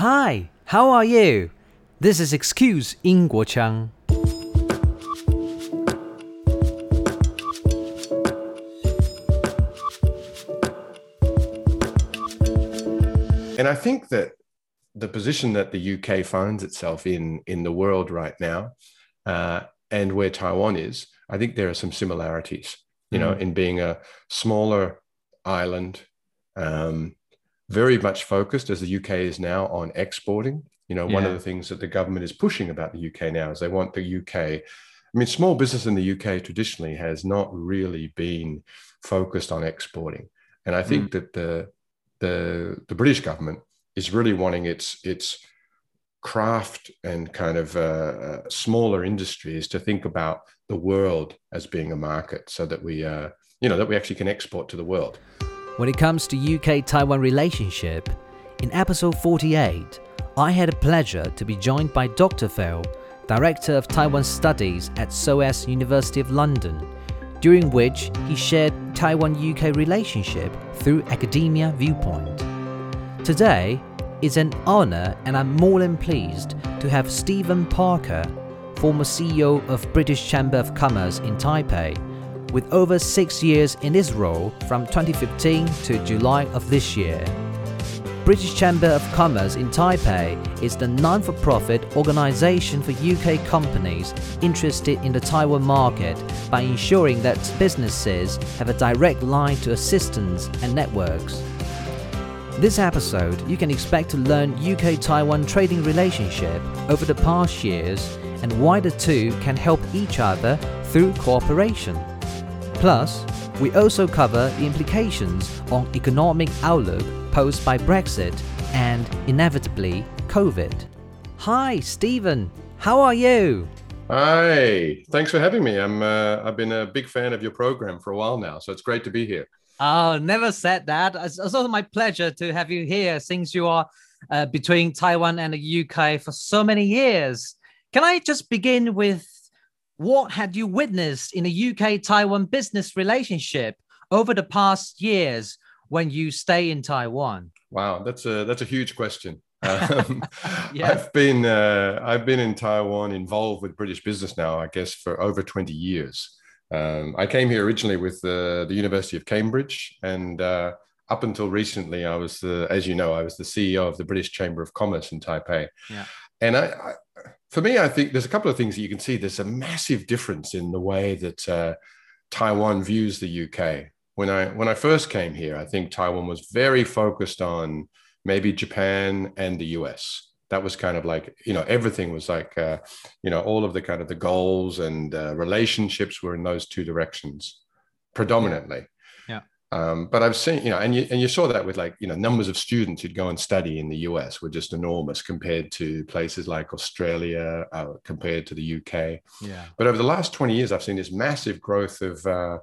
Hi, how are you? This is Excuse 英国腔。 And I think that the position that the UK finds itself in in the world right now, uh, and where Taiwan is, I think there are some similarities. You know, in being a smaller island, um, very much focused as the UK is now on exporting. You know, one of the things that the government is pushing about the UK now is they want the UK. I mean, small business in the UK traditionally has not really been focused on exporting, and I think that the the the British government is really wanting its its craft and kind of uh, uh, smaller industries to think about the world as being a market, so that we uh, you know that we actually can export to the world. When it comes to UK Taiwan relationship, in episode 48, I had a pleasure to be joined by Dr. Fell, Director of Taiwan Studies at SOAS University of London, during which he shared Taiwan UK relationship through academia viewpoint. Today, it's an honor and I'm more than pleased to have Stephen Parker, former CEO of British Chamber of Commerce in Taipei, with over six years in this role from 2015 to July of this year. British Chamber of Commerce in Taipei is the non for profit organization for UK companies interested in the Taiwan market by ensuring that businesses have a direct line to assistance and networks. This episode, you can expect to learn UK Taiwan trading relationship over the past years and why the two can help each other through cooperation. Plus, we also cover the implications on economic outlook posed by Brexit and inevitably COVID. Hi, Stephen. How are you? Hi, thanks for having me. I'm uh, I've been a big fan of your program for a while now, so it's great to be here. Oh, never said that. It's it's also my pleasure to have you here since you are uh, between Taiwan and the UK for so many years. Can I just begin with what had you witnessed in a UK Taiwan business relationship over the past years when you stay in Taiwan? Wow, that's a that's a huge question. Um, Yeah. I've been uh, I've been in Taiwan involved with British business now, I guess, for over twenty years. Um, I came here originally with the, the University of Cambridge, and uh, up until recently, I was the, as you know, I was the CEO of the British Chamber of Commerce in Taipei. Yeah. And I, for me, I think there's a couple of things that you can see. There's a massive difference in the way that uh, Taiwan views the UK. When I when I first came here, I think Taiwan was very focused on maybe Japan and the US. That was kind of like you know everything was like uh, you know all of the kind of the goals and uh, relationships were in those two directions predominantly. Yeah. Um, but I've seen, you know, and you and you saw that with like, you know, numbers of students who'd go and study in the US were just enormous compared to places like Australia, uh, compared to the UK. Yeah. But over the last 20 years, I've seen this massive growth of uh,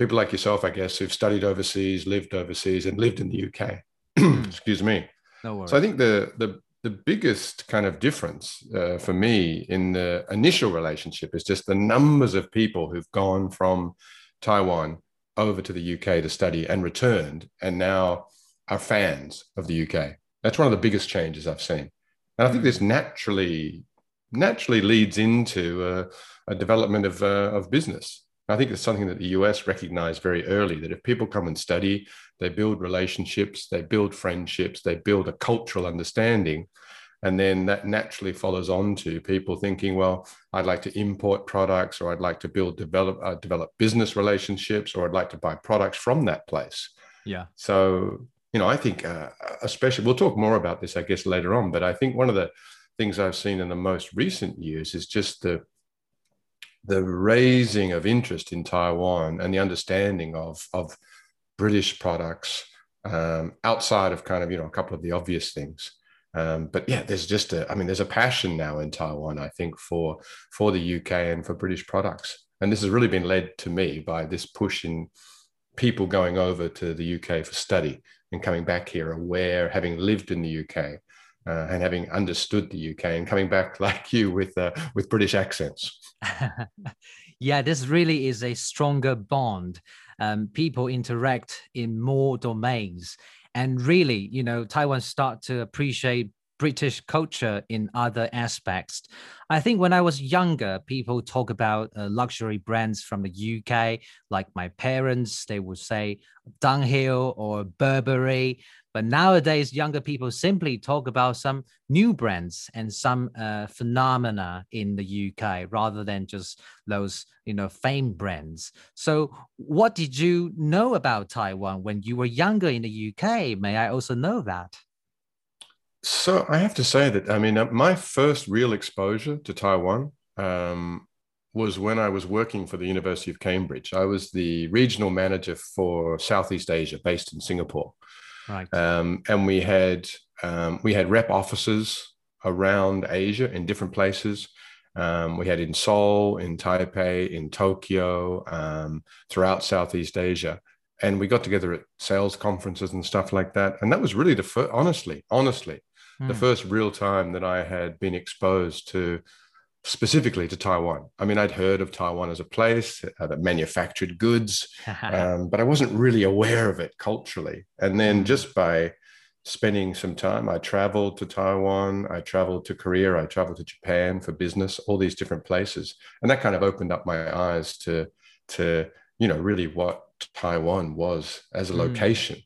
people like yourself, I guess, who've studied overseas, lived overseas, and lived in the UK. Excuse me. No worries. So I think the the the biggest kind of difference uh, for me in the initial relationship is just the numbers of people who've gone from Taiwan over to the UK to study and returned, and now are fans of the UK. That's one of the biggest changes I've seen, and I think this naturally naturally leads into a, a development of uh, of business. I think it's something that the US recognized very early that if people come and study, they build relationships, they build friendships, they build a cultural understanding. And then that naturally follows on to people thinking, well, I'd like to import products, or I'd like to build, develop, uh, develop business relationships, or I'd like to buy products from that place. yeah. So, you know, I think, uh, especially, we'll talk more about this, I guess, later on. But I think one of the things I've seen in the most recent years is just the the raising of interest in Taiwan and the understanding of of British products um, outside of kind of you know a couple of the obvious things. Um, but yeah, there's just a I mean there's a passion now in Taiwan I think for for the UK and for British products, and this has really been led to me by this push in people going over to the UK for study and coming back here aware, having lived in the UK. Uh, and having understood the UK and coming back like you with uh, with British accents. yeah, this really is a stronger bond. Um, people interact in more domains. And really, you know, Taiwan start to appreciate British culture in other aspects. I think when I was younger, people talk about uh, luxury brands from the UK, like my parents, they would say Dunhill or Burberry. But nowadays, younger people simply talk about some new brands and some uh, phenomena in the UK rather than just those, you know, famed brands. So, what did you know about Taiwan when you were younger in the UK? May I also know that? So I have to say that I mean uh, my first real exposure to Taiwan um, was when I was working for the University of Cambridge. I was the regional manager for Southeast Asia, based in Singapore. Right. Um, and we had um, we had rep offices around Asia in different places. Um, we had in Seoul, in Taipei, in Tokyo, um, throughout Southeast Asia and we got together at sales conferences and stuff like that and that was really the first honestly honestly mm. the hmm. first real time that I had been exposed to specifically to Taiwan. I mean, I'd heard of Taiwan as a place uh, that manufactured goods, um, but I wasn't really aware of it culturally. And then hmm. just by spending some time, I traveled to Taiwan, I traveled to Korea, I traveled to Japan for business, all these different places, and that kind of opened up my eyes to to you know really what Taiwan was as a hmm. location.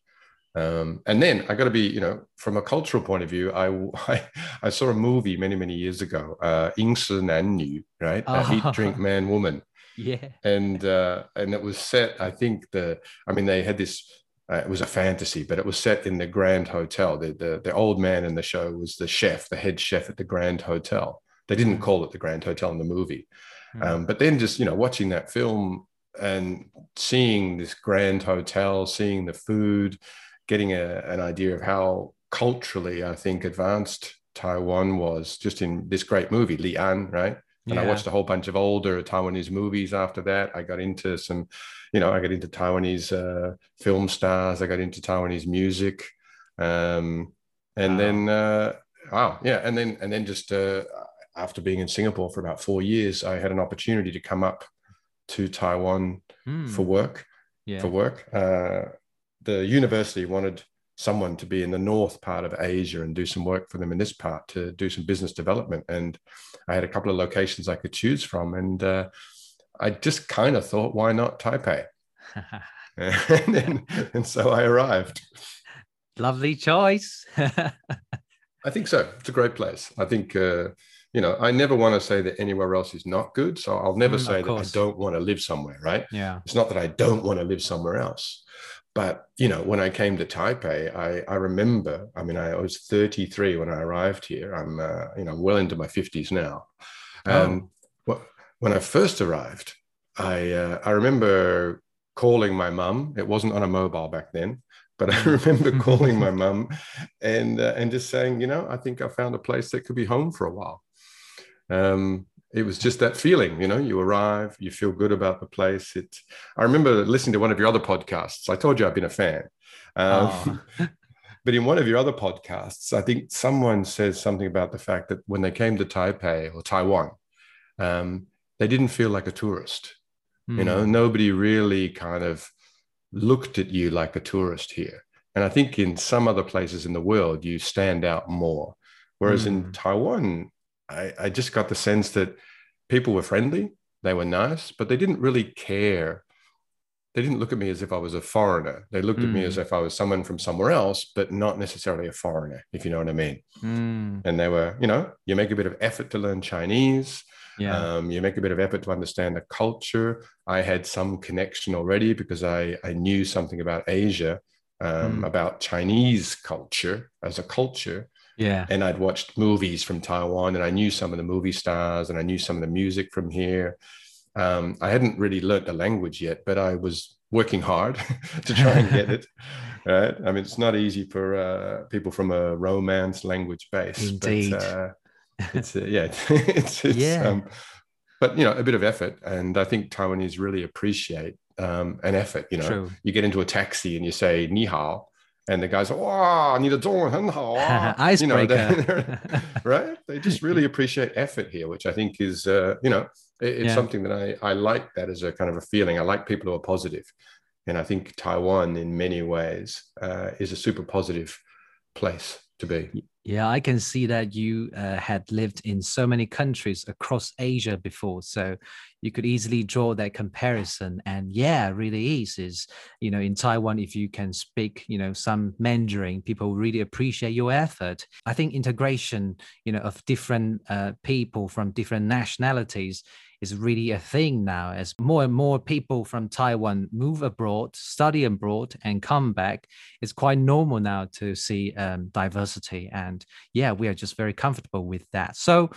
Um, and then I got to be, you know, from a cultural point of view, I I, I saw a movie many many years ago, uh, 饮食男女, right? Oh. Uh, Eat, drink, man, woman. Yeah. And uh, and it was set. I think the. I mean, they had this. Uh, it was a fantasy, but it was set in the Grand Hotel. The, the the old man in the show was the chef, the head chef at the Grand Hotel. They didn't mm. call it the Grand Hotel in the movie, mm. um, but then just you know watching that film and seeing this grand hotel, seeing the food, getting a, an idea of how culturally, I think, advanced Taiwan was just in this great movie, Li An, right? And yeah. I watched a whole bunch of older Taiwanese movies after that. I got into some, you know, I got into Taiwanese uh, film stars. I got into Taiwanese music. Um, and wow. then, uh, wow, yeah. And then, and then just uh, after being in Singapore for about four years, I had an opportunity to come up to Taiwan mm. for work. Yeah. For work, uh, the university wanted someone to be in the north part of Asia and do some work for them in this part to do some business development. And I had a couple of locations I could choose from, and uh, I just kind of thought, why not Taipei? and, then, and so I arrived. Lovely choice. I think so. It's a great place. I think uh, you know, I never want to say that anywhere else is not good. So I'll never mm, say that I don't want to live somewhere, right? Yeah. It's not that I don't want to live somewhere else. But, you know, when I came to Taipei, I, I remember, I mean, I was 33 when I arrived here. I'm, uh, you know, well into my 50s now. Um, oh. when I first arrived, I, uh, I remember calling my mum. It wasn't on a mobile back then, but I mm. remember calling my mum and uh, and just saying, you know, I think I found a place that could be home for a while um, it was just that feeling, you know, you arrive, you feel good about the place. It, I remember listening to one of your other podcasts. I told you I've been a fan. Um, oh. but in one of your other podcasts, I think someone says something about the fact that when they came to Taipei or Taiwan, um, they didn't feel like a tourist. Mm. You know, hmm. nobody really kind of looked at you like a tourist here. And I think in some other places in the world, you stand out more. Whereas mm. in hmm. Taiwan, I, I just got the sense that people were friendly, they were nice, but they didn't really care. They didn't look at me as if I was a foreigner. They looked mm. at me as hmm. if I was someone from somewhere else, but not necessarily a foreigner, if you know what I mean. Mm. And they were, you know, you make a bit of effort to learn Chinese. Yeah. Um, you make a bit of effort to understand the culture. I had some connection already because I, I knew something about Asia, um, mm. about Chinese culture as a culture. Yeah. And I'd watched movies from Taiwan and I knew some of the movie stars and I knew some of the music from here. Um, I hadn't really learnt the language yet, but I was working hard to try and get it. Right. I mean, it's not easy for uh, people from a Romance language base. Indeed. But, uh, it's, uh, yeah, it's, it's yeah. Um, but you know, a bit of effort. And I think Taiwanese really appreciate um, an effort. You know, True. you get into a taxi and you say "ni hao," and the guys oh, I need a door, you know, they're, right? They just really appreciate effort here, which I think is, uh, you know, it, it's yeah. something that I, I like that as a kind of a feeling. I like people who are. And I think Taiwan, in many ways, uh, is a super positive place to be. Yeah, I can see that you uh, had lived in so many countries across Asia before, so you could easily draw that comparison. And yeah, really is is you know in Taiwan, if you can speak you know some Mandarin, people really appreciate your effort. I think integration you know of different uh, people from different nationalities is really a thing now as more and more people from Taiwan move abroad, study abroad, and come back. It's quite normal now to see um, diversity. And yeah, we are just very comfortable with that. So,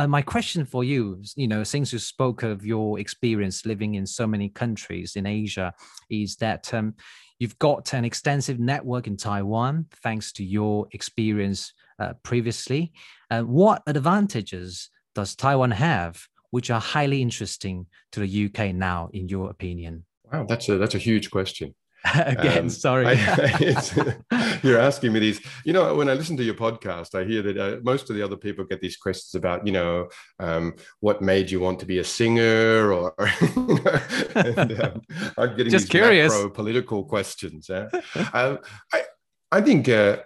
uh, my question for you, you know, since you spoke of your experience living in so many countries in Asia, is that um, you've got an extensive network in Taiwan thanks to your experience uh, previously. Uh, what advantages does Taiwan have which are highly interesting to the UK now, in your opinion? Wow, that's a that's a huge question. Again, um, sorry. I, you're asking me these. You know, when I listen to your podcast, I hear that uh, most of the other people get these questions about, you know, um, what made you want to be a singer, or, and, um, I'm getting just curious political questions. Uh, I I think uh,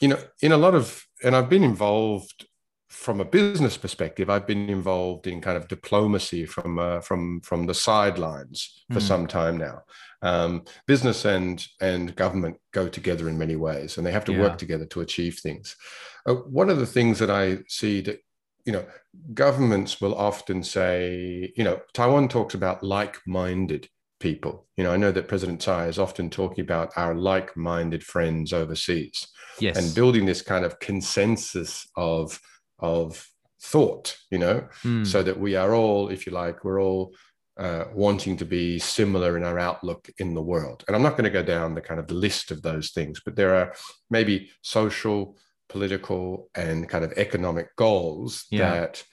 you know, in a lot of, and I've been involved from a business perspective, I've been involved in kind of diplomacy from uh, from from the sidelines for mm. some time now. Um, business and and government go together in many ways, and they have to yeah. work together to achieve things. Uh, one of the things that I see that you know governments will often say, you know, Taiwan talks about like-minded people. You know, I know that President Tsai is often talking about our like-minded friends overseas, yes, and building this kind of consensus of of thought, you know, mm. so that we are all, if you like, we're all uh, wanting to be similar in our outlook in the world. And I'm not going to go down the kind of the list of those things, but there are maybe social, political, and kind of economic goals yeah. that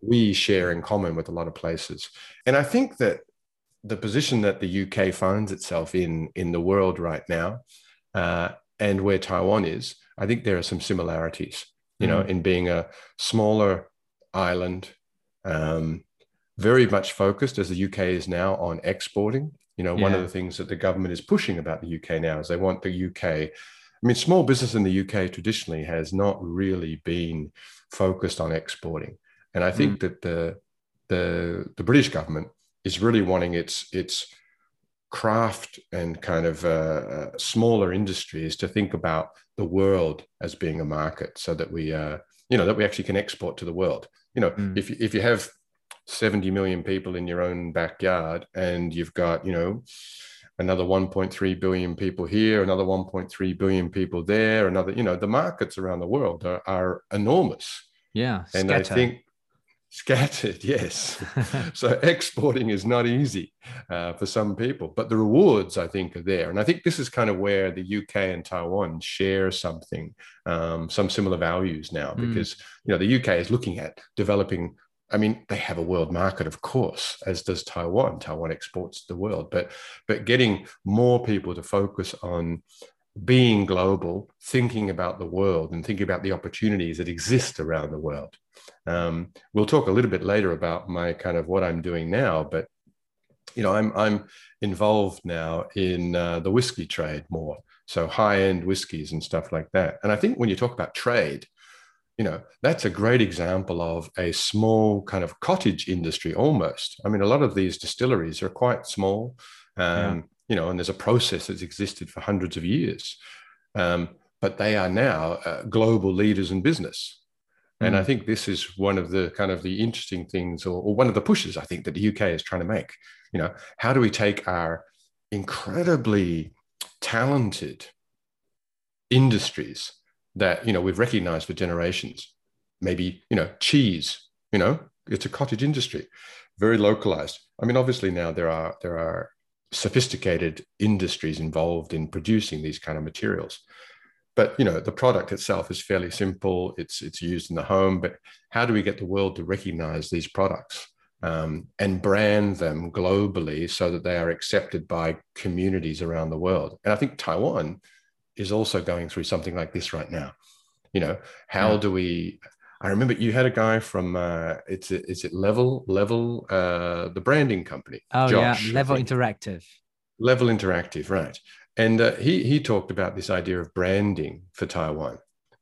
we share in common with a lot of places. And I think that the position that the UK finds itself in in the world right now, uh, and where Taiwan is, I think there are some similarities you know, mm. in being a smaller island, um, very much focused as the UK is now on exporting. You know, yeah. one of the things that the government is pushing about the UK now is they want the UK. I mean, small business in the UK traditionally has not really been focused on exporting, and I think mm. that the the the British government is really wanting its its craft and kind of uh, uh, smaller industries to think about the world as being a market so that we uh, you know that we actually can export to the world. You know mm. if, if you have 70 million people in your own backyard and you've got you know another 1.3 billion people here another 1.3 billion people there another you know the markets around the world are, are enormous. Yeah and i think Scattered, yes. so exporting is not easy uh, for some people, but the rewards I think are there, and I think this is kind of where the UK and Taiwan share something, um, some similar values now, hmm. because mm. you know the UK is looking at developing. I mean, they have a world market, of course, as does Taiwan. Taiwan exports to the world, but but getting more people to focus on being global, thinking about the world, and thinking about the opportunities that exist around the world um, we'll talk a little bit later about my kind of what I'm doing now, but you know, I'm I'm involved now in uh, the whiskey trade more, so high end whiskies and stuff like that. And I think when you talk about trade, you know, that's a great example of a small kind of cottage industry almost. I mean, a lot of these distilleries are quite small, um, yeah. You know, and there's a process that's existed for hundreds of years. Um, but they are now uh, global leaders in business. And I mm. think this is one of the kind of the interesting things, or, or, one of the pushes I think that the UK is trying to make. You know, how do we take our incredibly talented industries that you know we've recognized for generations? Maybe you know cheese. You know, it's a cottage industry, very localized. I mean, obviously now there are there are sophisticated industries involved in producing these kind of materials. But you know the product itself is fairly simple. It's it's used in the home but how do we get the world to recognize these products um, and brand them globally so that they are accepted by communities around the world? And i think taiwan is also going through something like this right now. You know how yeah. do we i remember you had a guy from uh, it's is it level level uh, the branding company oh Josh, yeah level interactive level interactive right and uh, he he talked about this idea of branding for Taiwan,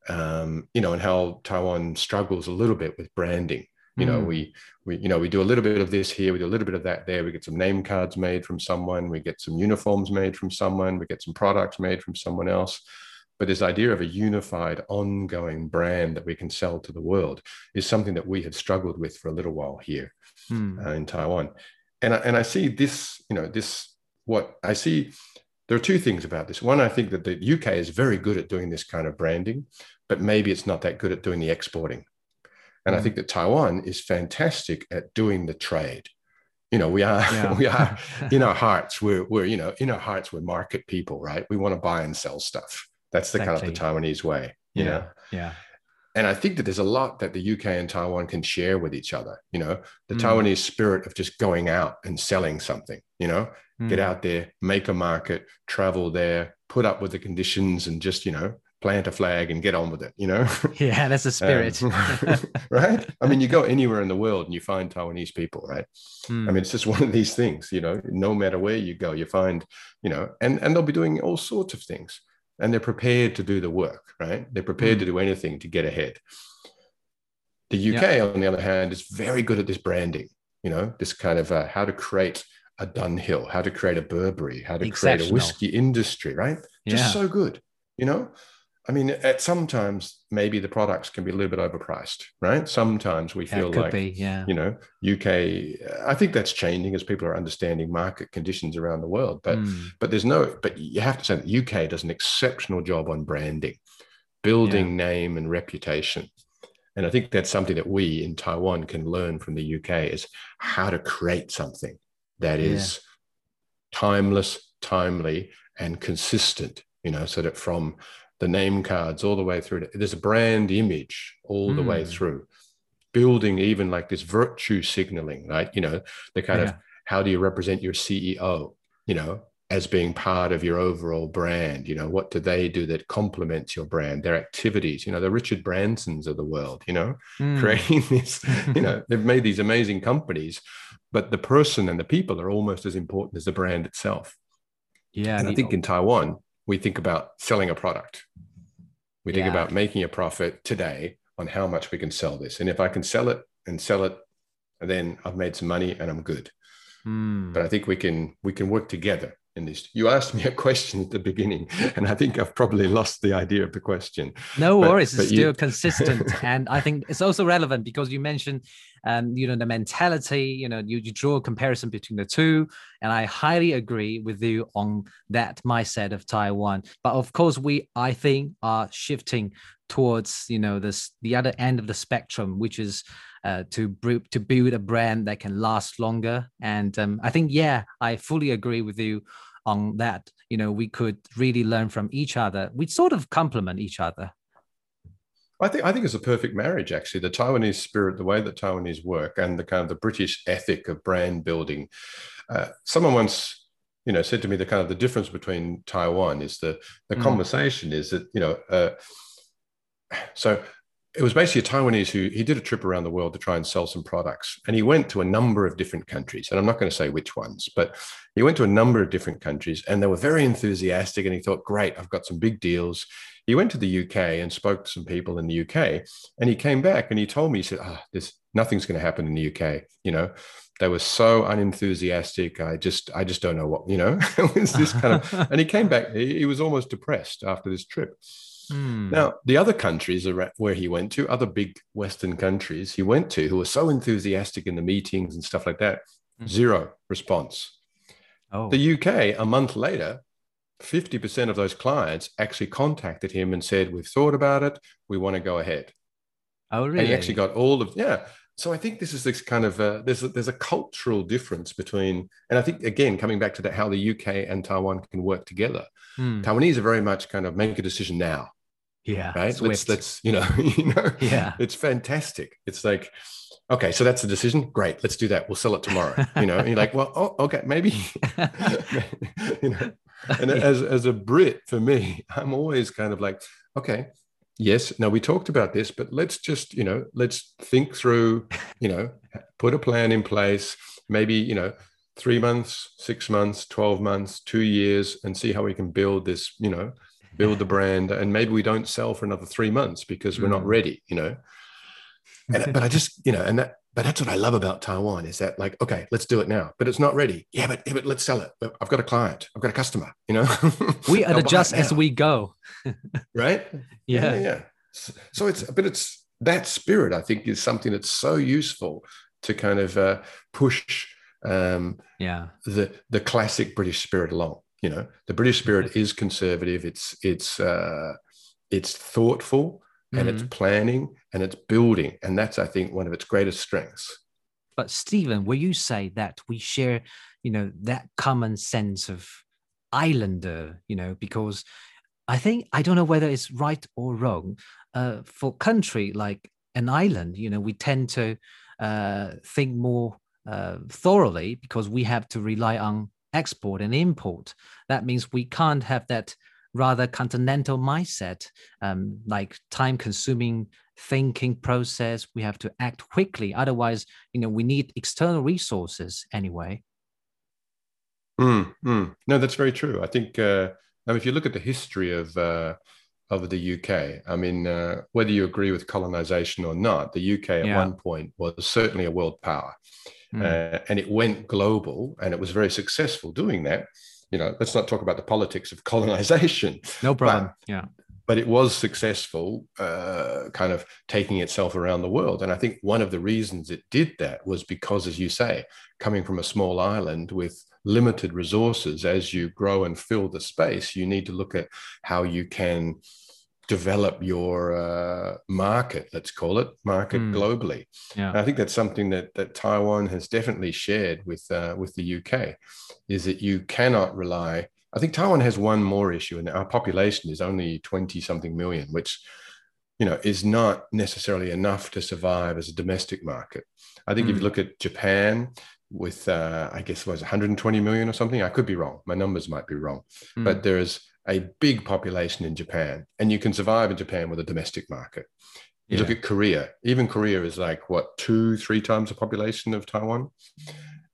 um, you know, and how Taiwan struggles a little bit with branding. You know, mm. we we you know we do a little bit of this here, we do a little bit of that there. We get some name cards made from someone, we get some uniforms made from someone, we get some products made from someone else. But this idea of a unified, ongoing brand that we can sell to the world is something that we have struggled with for a little while here mm. uh, in Taiwan. And I, and I see this, you know, this what I see there are two things about this. One, I think that the UK is very good at doing this kind of branding, but maybe it's not that good at doing the exporting. And mm. I think that Taiwan is fantastic at doing the trade. You know, we are yeah. we are in our hearts. We're we're you know in our hearts we're market people, right? We want to buy and sell stuff. That's the exactly. kind of the Taiwanese way. You yeah. know. Yeah and I think that there's a lot that the UK and Taiwan can share with each other. You know, the mm. Taiwanese spirit of just going out and selling something. You know, mm. get out there, make a market, travel there, put up with the conditions, and just you know plant a flag and get on with it. You know. Yeah, that's a spirit, um, right? I mean, you go anywhere in the world and you find Taiwanese people, right? Mm. I mean, it's just one of these things. You know, no matter where you go, you find you know, and and they'll be doing all sorts of things and they're prepared to do the work, right? They're prepared mm. to do anything to get ahead. The UK, yeah. on the other hand, is very good at this branding, you know, this kind of uh, how to create a Dunhill, how to create a Burberry, how to create a whiskey industry, right? Just yeah. so good, you know? I mean, at sometimes maybe the products can be a little bit overpriced, right? Sometimes we feel like, be, yeah. you know, UK. I think that's changing as people are understanding market conditions around the world. But mm. but there's no. But you have to say that UK does an exceptional job on branding, building yeah. name and reputation, and I think that's something that we in Taiwan can learn from the UK is how to create something that is yeah. timeless, timely, and consistent. You know, so that from the name cards all the way through. There's a brand image all mm. the way hmm. through, building even like this virtue signaling, right? You know, the kind yeah. of how do you represent your CEO, you know, as being part of your overall brand? You know, what do they do that complements your brand? Their activities, you know, the Richard Bransons of the world, you know, mm. creating this, you know, they've made these amazing companies, but the person and the people are almost as important as the brand itself. Yeah. And I think in Taiwan, we think about selling a product. We think about making a profit today on how much we can sell this. And if I can sell it and sell it, then I've made some money and I'm good. Mm. But I think we can we can work together in this. You asked me a question at the beginning, and I think I've probably lost the idea of the question. No but, worries, it's you... still consistent, and I think it's also relevant because you mentioned, um, you know, the mentality. You know, you, you draw a comparison between the two, and I highly agree with you on that mindset of Taiwan. But of course, we I think are shifting towards you know this the other end of the spectrum, which is uh, to to build a brand that can last longer. And um, I think, yeah, I fully agree with you on that. You know, we could really learn from each other. We sort of complement each other. I think I think it's a perfect marriage, actually. The Taiwanese spirit, the way that Taiwanese work, and the kind of the British ethic of brand building. Uh, someone once, you know, said to me the kind of the difference between Taiwan is the the mm. conversation is that you know. Uh, so it was basically a Taiwanese who he did a trip around the world to try and sell some products. And he went to a number of different countries. And I'm not going to say which ones, but he went to a number of different countries and they were very enthusiastic. And he thought, great, I've got some big deals. He went to the UK and spoke to some people in the UK. And he came back and he told me, he said, oh, this nothing's going to happen in the UK. You know, they were so unenthusiastic. I just, I just don't know what, you know, it was this kind of, and he came back, he, he was almost depressed after this trip. Hmm. Now, the other countries where he went to, other big Western countries he went to, who were so enthusiastic in the meetings and stuff like that, mm. zero response. Oh. The UK, a month later, 50% of those clients actually contacted him and said, We've thought about it. We want to go ahead. Oh, really? And he actually got all of, yeah. So I think this is this kind of, uh, there's, a, there's a cultural difference between, and I think, again, coming back to that, how the UK and Taiwan can work together. Hmm. Taiwanese are very much kind of make a decision now yeah. Right. Swift. Let's let's you know you know yeah. It's fantastic. It's like okay, so that's the decision. Great, let's do that. We'll sell it tomorrow. You know, and you're like, well, oh, okay, maybe. you know, and as as a Brit, for me, I'm always kind of like, okay, yes, now we talked about this, but let's just you know, let's think through, you know, put a plan in place. Maybe you know, three months, six months, twelve months, two years, and see how we can build this. You know, build the brand, and maybe we don't sell for another three months because we're not Mm. ready, you know. And, but I just, you know, and that, but that's what I love about Taiwan is that like, okay, let's do it now, but it's not ready. Yeah, but, yeah, but let's sell it. I've got a client, I've got a customer, you know. we adjust as we go. right. Yeah. yeah. So, so it's, but it's that spirit. I think is something that's so useful to kind of uh, push um, Yeah. the the classic British spirit along. You know, the British spirit is conservative. It's it's uh, it's thoughtful and it's Mhm. planning and it's building, and that's I think one of its greatest strengths. But Stephen, will you say that we share, you know, that common sense of islander, you know, because I think I don't know whether it's right or wrong. Uh, for country like an island, you know, we tend to uh, think more uh, thoroughly because we have to rely on export and import. That means we can't have that rather continental mindset, um, like time-consuming thinking process. We have to act quickly, otherwise, you know, we need external resources anyway. Mm, mm. No, that's very true. I think uh, if you look at the history of uh, of the UK, I mean, uh, whether you agree with colonization or not, the UK at Yeah. one point was certainly a world power, Mm. uh, and it went global, and it was very successful doing that. You know, let's not talk about the politics of colonization, no problem. yeah. but it was successful, uh, kind of taking itself around the world. And I think one of the reasons it did that was because, as you say, coming from a small island with limited resources, as you grow and fill the space, you need to look at how you can develop your uh, market, let's call it market Mm. globally. Yeah. I think that's something that that Taiwan has definitely shared with uh, with the UK, is that you cannot rely. I think Taiwan has one more issue, and our population is only twenty something million, which you know is not necessarily enough to survive as a domestic market. I think if you Mm. look at Japan with uh, I guess it was 120 million or something. I could be wrong. My numbers might be wrong, Mm. but there is a big population in Japan, and you can survive in Japan with a domestic market. You look at Korea, even Korea is like what, two, three times the population of Taiwan.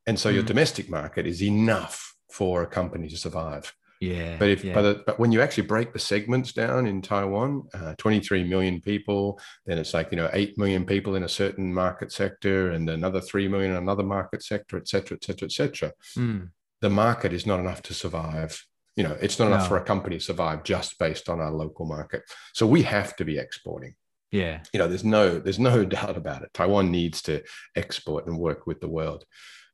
And so your Mm. domestic market is enough for a company to survive. yeah. But if yeah. but, uh, but when you actually break the segments down in Taiwan, uh, 23 million people, then it's like you know 8 million people in a certain market sector, and another 3 million in another market sector, et cetera, et cetera, et cetera. Mm. The market is not enough to survive. You know, it's not enough No. for a company to survive just based on our local market. So we have to be exporting yeah. you know there's no there's no doubt about it taiwan needs to export and work with the world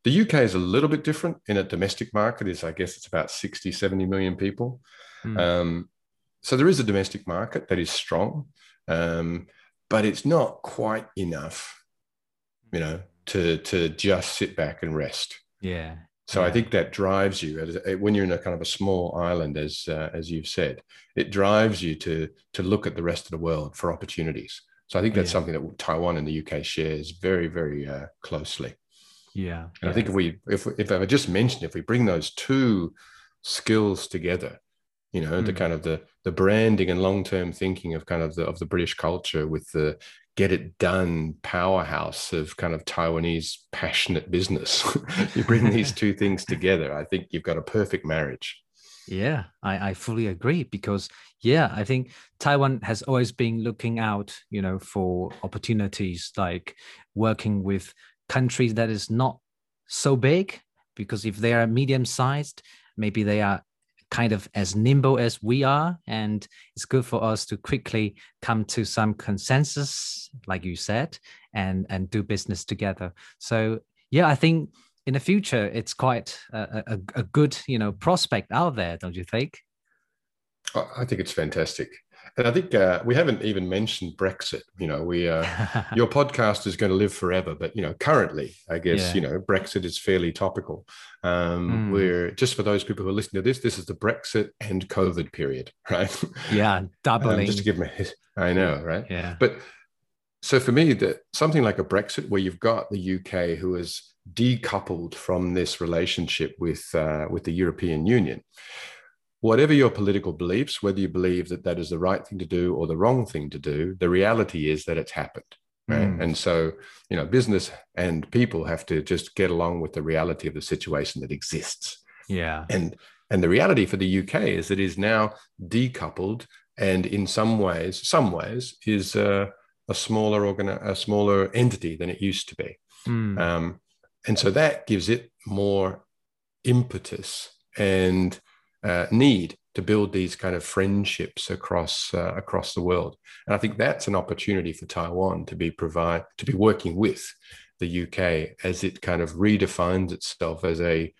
the uk is a little bit different in a domestic market is i guess it's about 60 70 million people Mm. um, so there is a domestic market that is strong um, but it's not quite enough you know to to just sit back and rest yeah. So I think that drives you eh, when you're in a kind of a small island, as uh, as you've said, it drives you to to look at the rest of the world for opportunities. So I think that's Yeah. something that Taiwan and the UK shares very very uh, closely. Yeah. And I think if we if if I just mentioned if we bring those two skills together, you know, the Mm. kind of the the branding and long term thinking of kind of the of the British culture with the get it done powerhouse of kind of Taiwanese passionate business. you bring these two things together, I think you've got a perfect marriage. Yeah, I, I fully agree because yeah, I think Taiwan has always been looking out, you know, for opportunities like working with countries that is not so big because if they are medium sized, maybe they are kind of as nimble as we are and it's good for us to quickly come to some consensus like you said and and do business together so yeah i think in the future it's quite a, a, a good you know prospect out there don't you think I I think it's fantastic. And I think uh, we haven't even mentioned Brexit. You know, we uh, your podcast is going to live forever, but you know, currently, I guess Yeah. you know, Brexit is fairly topical. Um, Mm. We're just for those people who are listening to this, this is the Brexit and COVID period, right? yeah Um, doubling just to give them a I know, right? yeah But so for me, that something like a Brexit, where you've got the UK who is decoupled from this relationship with uh, with the European Union, whatever your political beliefs, whether you believe that that is the right thing to do or the wrong thing to do, the reality is that it's happened. Right. Mm. And so, you know, business and people have to just get along with the reality of the situation that exists yeah and And the reality for the UK is that it is now decoupled and in some ways, some ways, is a smaller organ, a smaller entity than it used to be. Mm. Um, and so that gives it more impetus and uh, need to build these kind of friendships across uh, across the world. And I think that's an opportunity for Taiwan to be provide to be working with the UK as it kind of redefines itself as a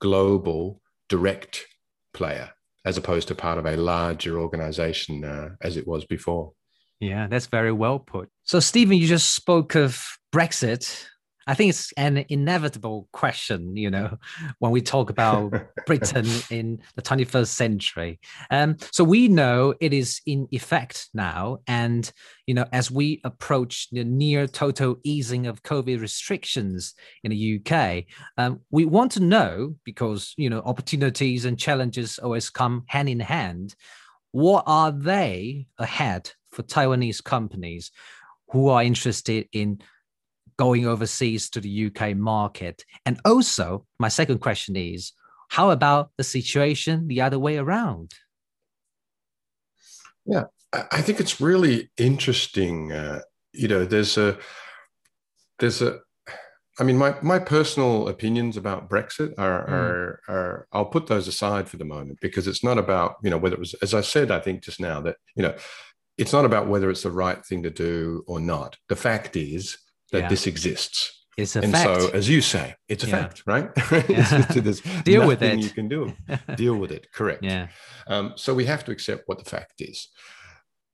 global direct player as opposed to part of a larger organization uh, as it was before. Yeah, that's very well put. So, Stephen, you just spoke of Brexit. I think it's an inevitable question, you know, when we talk about Britain in the 21st century. Um, so we know it is in effect now. And, you know, as we approach the near total easing of COVID restrictions in the UK, um, we want to know, because, you know, opportunities and challenges always come hand in hand, what are they ahead for Taiwanese companies who are interested in going overseas to the UK market? And also, my second question is how about the situation the other way around? Yeah, I think it's really interesting. Uh, you know, there's a, there's a, I mean, my, my personal opinions about Brexit are, mm. are, are, I'll put those aside for the moment because it's not about, you know, whether it was, as I said, I think just now that, you know, it's not about whether it's the right thing to do or not. The fact is, that yeah. this exists. It's a and fact. so, as you say, it's a yeah. fact, right? Deal with it. You can do. Deal with it. Correct. Yeah. Um, so we have to accept what the fact is.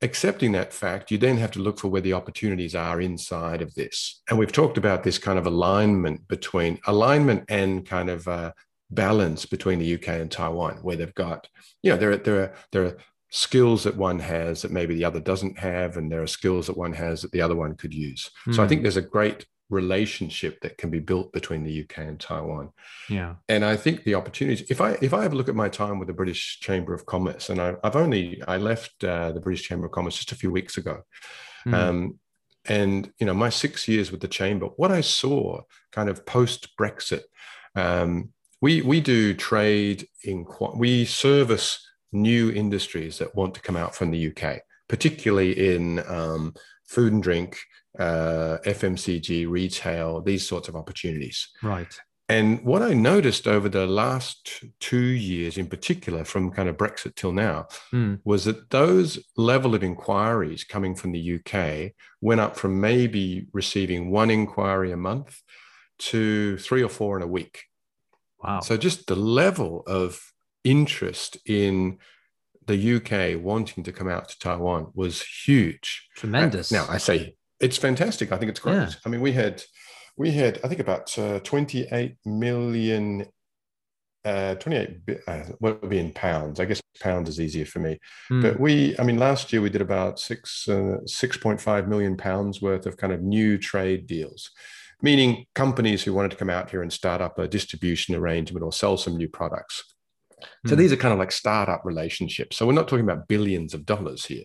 Accepting that fact, you then have to look for where the opportunities are inside of this. And we've talked about this kind of alignment between alignment and kind of uh, balance between the UK and Taiwan, where they've got, you know, there are there are there are skills that one has that maybe the other doesn't have, and there are skills that one has that the other one could use. Mm. So I hmm. think there's a great relationship that can be built between the UK and Taiwan. Yeah. And I think the opportunities, if I if I have a look at my time with the British Chamber of Commerce, and I, have only I left uh, the British Chamber of Commerce just a few weeks ago. Mm. Um, and you know my six years with the chamber what i saw kind of post brexit um, we we do trade in we service new industries that want to come out from the UK, particularly in um, food and drink, uh, FMCG, retail, these sorts of opportunities. Right. And what I noticed over the last two years, in particular, from kind of Brexit till now, mm. was that those level of inquiries coming from the UK went up from maybe receiving one inquiry a month to three or four in a week. Wow. So just the level of interest in the UK wanting to come out to Taiwan was huge. Tremendous. now I say it's fantastic. I think it's great. Yeah. I mean, we had we had I think about uh, 28 million uh, 28 uh, what would be in pounds i guess pounds is easier for me mm. but we i mean last year we did about six uh, 6.5 million pounds worth of kind of new trade deals meaning companies who wanted to come out here and start up a distribution arrangement or sell some new products so mm. these are kind of like startup relationships. So we're not talking about billions of dollars here.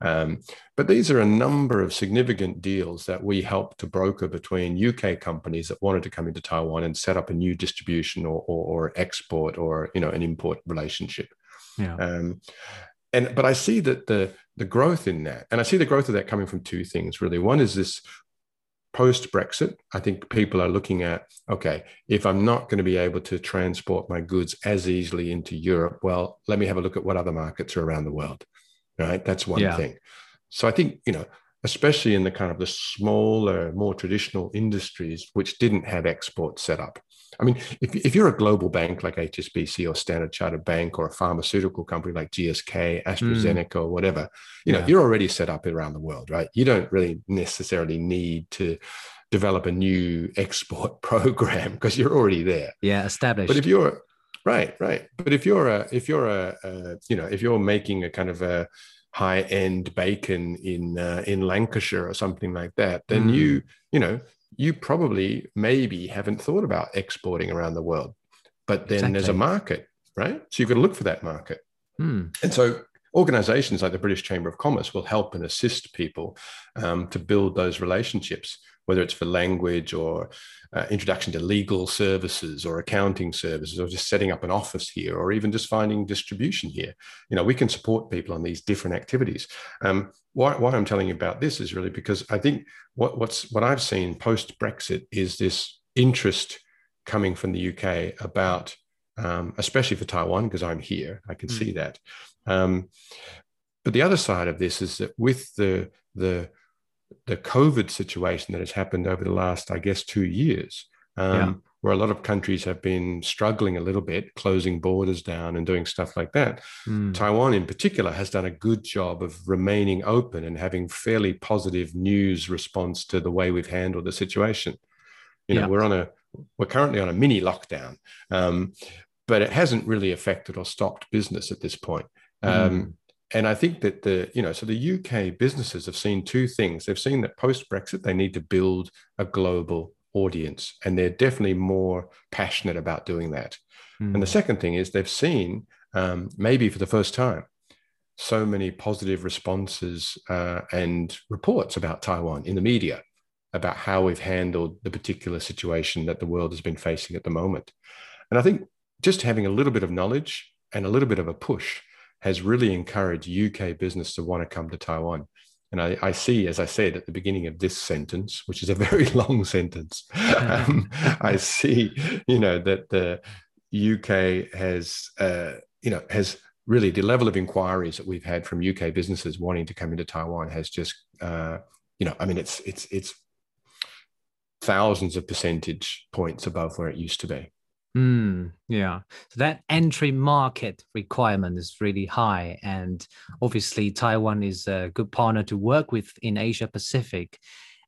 Um, but these are a number of significant deals that we helped to broker between UK companies that wanted to come into Taiwan and set up a new distribution or, or, or export or you know an import relationship. Yeah. Um, and but I see that the the growth in that, and I see the growth of that coming from two things really. One is this post Brexit, I think people are looking at okay, if I'm not going to be able to transport my goods as easily into Europe, well, let me have a look at what other markets are around the world. Right. That's one yeah. thing. So I think, you know, especially in the kind of the smaller, more traditional industries which didn't have export set up. I mean, if, if you're a global bank like HSBC or Standard Chartered Bank or a pharmaceutical company like GSK, AstraZeneca, mm. or whatever, you know, yeah. you're already set up around the world, right? You don't really necessarily need to develop a new export program because you're already there. Yeah, established. But if you're right, right. But if you're a, if you're a, a you know, if you're making a kind of a high end bacon in uh, in Lancashire or something like that, then mm. you you know you probably maybe haven't thought about exporting around the world. But then exactly. there's a market, right? So you've got to look for that market. Mm. And so organizations like the British Chamber of Commerce will help and assist people um, to build those relationships. Whether it's for language or uh, introduction to legal services or accounting services or just setting up an office here or even just finding distribution here. You know we can support people on these different activities. Um, why, why i'm telling you about this is really because i think what, what's what i've seen post brexit is this interest coming from the uk about um, especially for taiwan because i'm here. I can mm. see that. Um, but the other side of this is that with the the the COVID situation that has happened over the last, I guess, two years, um, yeah. where a lot of countries have been struggling a little bit, closing borders down and doing stuff like that. Mm. Taiwan, in particular, has done a good job of remaining open and having fairly positive news response to the way we've handled the situation. You know, yeah. we're on a we're currently on a mini lockdown, um, but it hasn't really affected or stopped business at this point. Um, mm and I think that the, you know, so the UK businesses have seen two things. They've seen that post Brexit, they need to build a global audience, and they're definitely more passionate about doing that. Mm. And the hmm. second thing is they've seen, um, maybe for the first time, so many positive responses uh, and reports about Taiwan in the media about how we've handled the particular situation that the world has been facing at the moment. And I think just having a little bit of knowledge and a little bit of a push has really encouraged UK business to want to come to Taiwan. And I, I, see, as I said at the beginning of this sentence, which is a very long sentence, um, I see, you know, that the UK has, uh, you know, has really the level of inquiries that we've had from UK businesses wanting to come into Taiwan has just, uh, you know, I mean, it's it's it's thousands of percentage points above where it used to be. Mm, yeah. So that entry market requirement is really high. And obviously, Taiwan is a good partner to work with in Asia Pacific.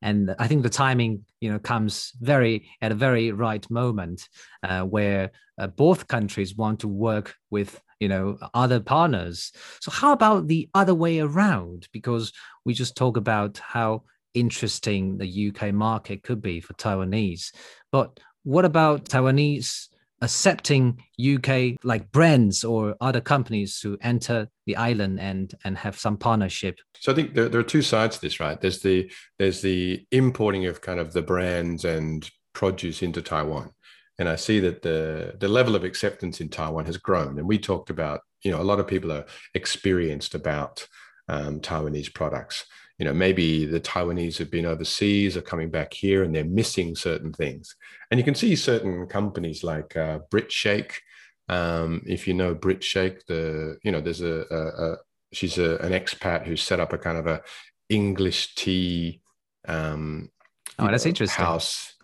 And I think the timing, you know, comes very at a very right moment uh, where uh, both countries want to work with, you know, other partners. So how about the other way around? Because we just talk about how interesting the UK market could be for Taiwanese. But what about Taiwanese accepting UK like brands or other companies to enter the island and and have some partnership. So I think there, there are two sides to this, right? There's the there's the importing of kind of the brands and produce into Taiwan. And I see that the the level of acceptance in Taiwan has grown. And we talked about, you know, a lot of people are experienced about um, Taiwanese products you know maybe the taiwanese have been overseas are coming back here and they're missing certain things. And you can see certain companies like uh, britshake. Um, if you know britshake the you know there's a, a, a she's a, an expat who set up a kind of a english tea um, oh that's know, interesting. house.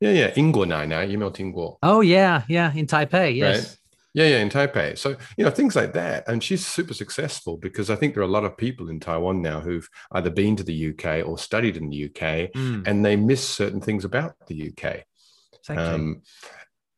Yeah yeah Ingo nai now you know oh yeah yeah in taipei yes. Yeah, yeah, in Taipei. So, you know, things like that. And she's super successful because I think there are a lot of people in Taiwan now who've either been to the UK or studied in the UK mm. and they miss certain things about the UK. Exactly. Um,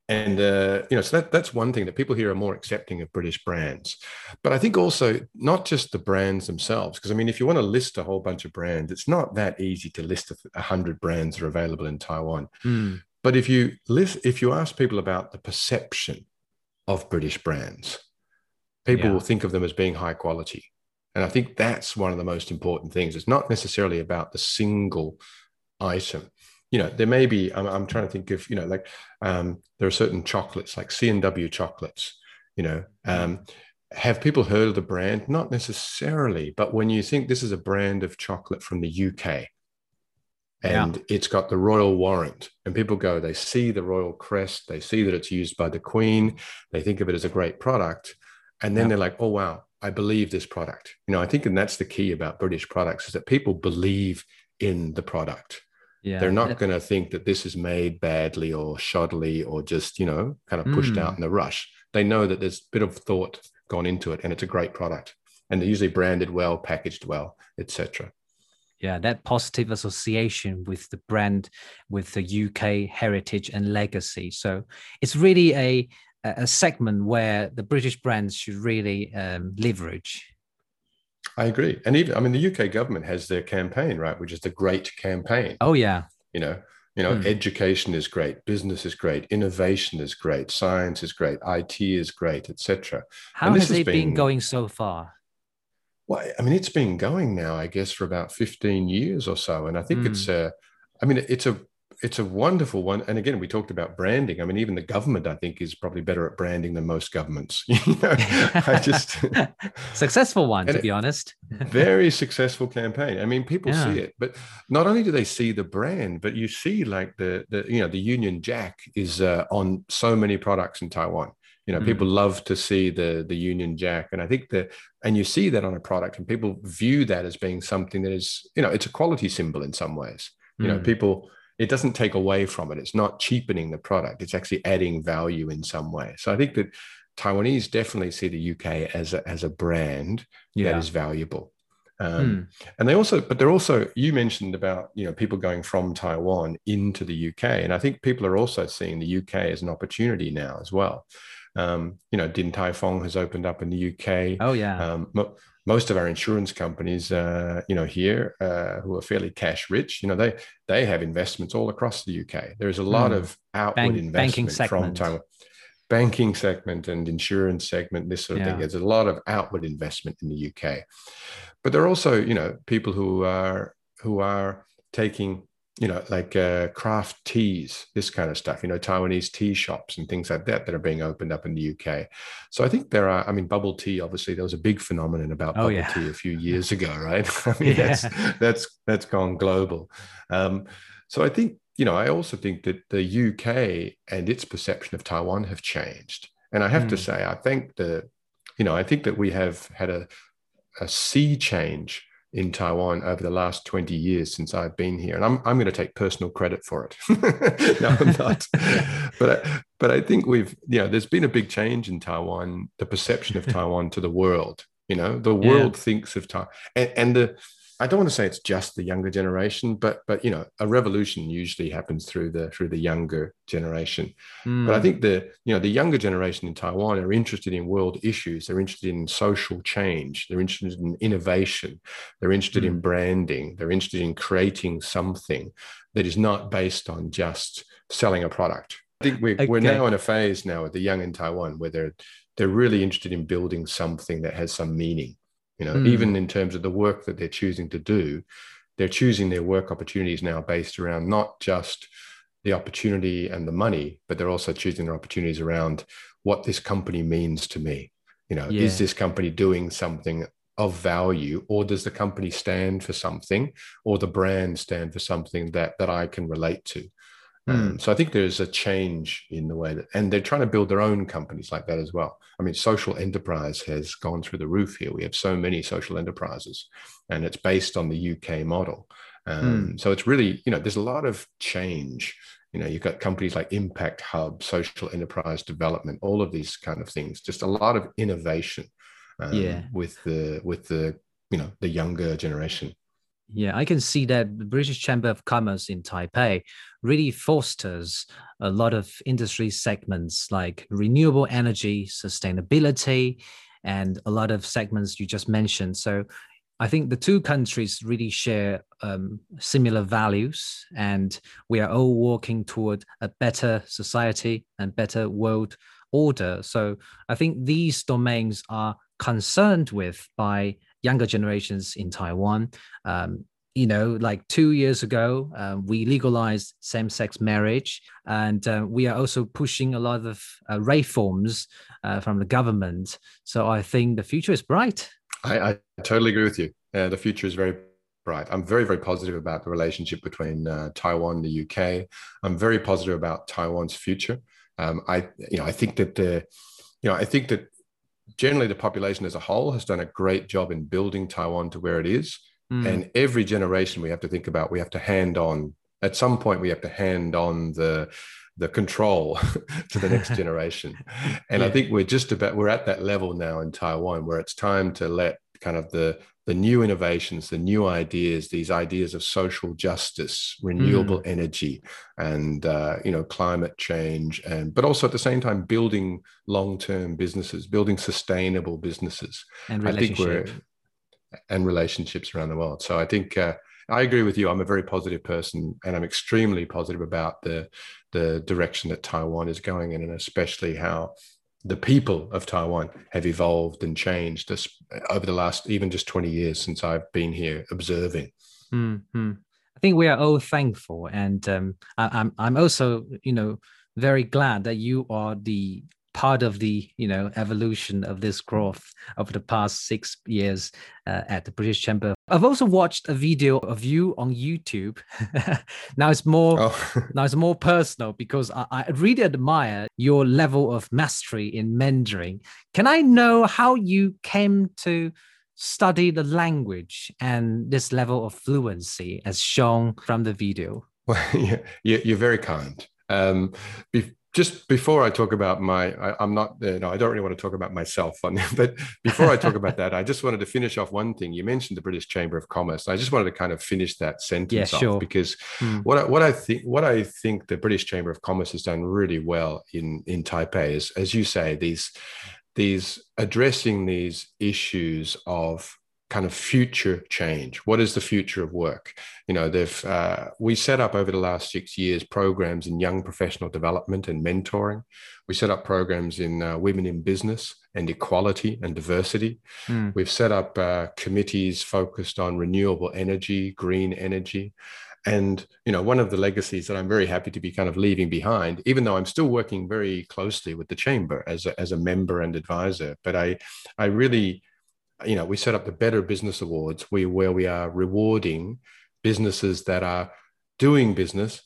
and uh, you know, so that that's one thing that people here are more accepting of British brands. But I think also not just the brands themselves, because I mean, if you want to list a whole bunch of brands, it's not that easy to list a hundred brands that are available in Taiwan. Mm. But if you list, if you ask people about the perception of British brands. People yeah. will think of them as being high quality. And I think that's one of the most important things. It's not necessarily about the single item. You know, there may be, I'm, I'm trying to think of, you know, like um, there are certain chocolates like C&W chocolates, you know, um, have people heard of the brand? Not necessarily, but when you think this is a brand of chocolate from the UK, and yeah. it's got the royal warrant and people go they see the royal crest they see that it's used by the queen they think of it as a great product and then yeah. they're like oh wow i believe this product you know i think and that's the key about british products is that people believe in the product yeah they're not going to think that this is made badly or shoddily or just you know kind of pushed mm. out in a rush they know that there's a bit of thought gone into it and it's a great product and they're usually branded well packaged well etc yeah that positive association with the brand with the uk heritage and legacy. So it's really a a segment where the british brands should really um, leverage. I agree. And even i mean the uk government has their campaign right which is the great campaign. Oh yeah. You know you know mm. education is great business is great innovation is great science is great it is great etc how has it been, been going so far well, I mean, it's been going now, I guess, for about 15 years or so. And I think mm. it's, a, I mean, it's a it's a wonderful one. And again, we talked about branding. I mean, even the government, I think, is probably better at branding than most governments. you know, I just successful one, to be honest. very successful campaign. I mean, people yeah. see it, but not only do they see the brand, but you see like the the you know the Union Jack is uh, on so many products in Taiwan. You know, mm. people love to see the the Union Jack, and I think that, and you see that on a product, and people view that as being something that is, you know, it's a quality symbol in some ways. You mm. know, people it doesn't take away from it. It's not cheapening the product. It's actually adding value in some way. So I think that Taiwanese definitely see the UK as a, as a brand yeah. that is valuable. Um, hmm. And they also, but they're also, you mentioned about, you know, people going from Taiwan into the UK. And I think people are also seeing the UK as an opportunity now as well. Um, you know, Din Tai Fung has opened up in the UK. Oh, yeah. Um, most of our insurance companies, uh, you know, here uh, who are fairly cash rich, you know, they they have investments all across the UK. There is a lot mm. of outward Bank, investment from Taiwan, banking segment and insurance segment, this sort of yeah. thing. There's a lot of outward investment in the UK, but there are also, you know, people who are who are taking you know, like uh, craft teas, this kind of stuff, you know, Taiwanese tea shops and things like that that are being opened up in the UK. So I think there are, I mean, bubble tea, obviously, there was a big phenomenon about oh, bubble yeah. tea a few years ago, right? I mean, yeah. that's, that's, that's gone global. Um, so I think, you know, I also think that the UK and its perception of Taiwan have changed. And I have mm. to hmm. say, I think the, you know, I think that we have had a, a sea change in Taiwan over the last 20 years since I've been here. And I'm, I'm going to take personal credit for it. no, I'm not. but, I, but I think we've, you know, there's been a big change in Taiwan, the perception of Taiwan to the world. You know, the world yeah. thinks of Taiwan. And, and the, I don't want to say it's just the younger generation, but but you know, a revolution usually happens through the through the younger generation. Mm. But I think the you know the younger generation in Taiwan are interested in world issues. They're interested in social change. They're interested in innovation. They're interested mm. in hmm. branding. They're interested in creating something that is not based on just selling a product. I think we're, okay. we're now in a phase now with the young in Taiwan where they're they're really interested in building something that has some meaning you know mm. even in terms of the work that they're choosing to do they're choosing their work opportunities now based around not just the opportunity and the money but they're also choosing their opportunities around what this company means to me you know yeah. is this company doing something of value or does the company stand for something or the brand stand for something that that i can relate to Mm. So I think there's a change in the way that, and they're trying to build their own companies like that as well. I mean, social enterprise has gone through the roof here. We have so many social enterprises, and it's based on the UK model. Um, mm. So it's really, you know, there's a lot of change. You know, you've got companies like Impact Hub, Social Enterprise Development, all of these kind of things. Just a lot of innovation. Um, yeah. With the with the you know the younger generation. Yeah, I can see that the British Chamber of Commerce in Taipei really fosters a lot of industry segments like renewable energy, sustainability, and a lot of segments you just mentioned. So I think the two countries really share um, similar values, and we are all working toward a better society and better world order. So I think these domains are concerned with by younger generations in Taiwan. Um, you know, like two years ago, uh, we legalized same sex marriage. And uh, we are also pushing a lot of uh, reforms uh, from the government. So I think the future is bright. I, I totally agree with you. the future is very bright. I'm very, very positive about the relationship between uh, Taiwan and the UK. I'm very positive about Taiwan's future. Um, I, you know, I think that the, you know, I think that generally the population as a whole has done a great job in building Taiwan to where it is. Mm. And every generation we have to think about, we have to hand on, at some point, we have to hand on the, the control to the next generation. And yeah. I think we're just about, we're at that level now in Taiwan where it's time to let kind of the, the new innovations, the new ideas, these ideas of social justice, renewable mm. energy, and uh, you know climate change, and but also at the same time building long-term businesses, building sustainable businesses. And I think we're and relationships around the world. So I think uh, I agree with you. I'm a very positive person, and I'm extremely positive about the the direction that Taiwan is going in, and especially how the people of Taiwan have evolved and changed over the last even just 20 years since I've been here observing. Mm-hmm. I think we are all thankful, and um, I, I'm I'm also you know very glad that you are the part of the you know evolution of this growth over the past six years uh, at the British Chamber. I've also watched a video of you on YouTube. now it's more oh. now it's more personal because I, I, really admire your level of mastery in Mandarin. Can I know how you came to study the language and this level of fluency as shown from the video? Well, you're very kind. Um, just before I talk about my, I, am not, you know, I don't really want to talk about myself on but before I talk about that, I just wanted to finish off one thing. You mentioned the British Chamber of Commerce. I just wanted to kind of finish that sentence yeah, sure. because hmm. what I, what I think, what I think the British Chamber of Commerce has done really well in in Taipei is, as you say, these these addressing these issues of kind of future change. What is the future of work? You know, they've uh, we set up over the last six years programs in young professional development and mentoring. We set up programs in uh, women in business and equality and diversity. Mm. We've set up uh, committees focused on renewable energy, green energy. And you know, one of the legacies that I'm very happy to be kind of leaving behind, even though I'm still working very closely with the chamber as a, as a member and advisor, but I I really you know, we set up the Better Business Awards, we, where we are rewarding businesses that are doing business,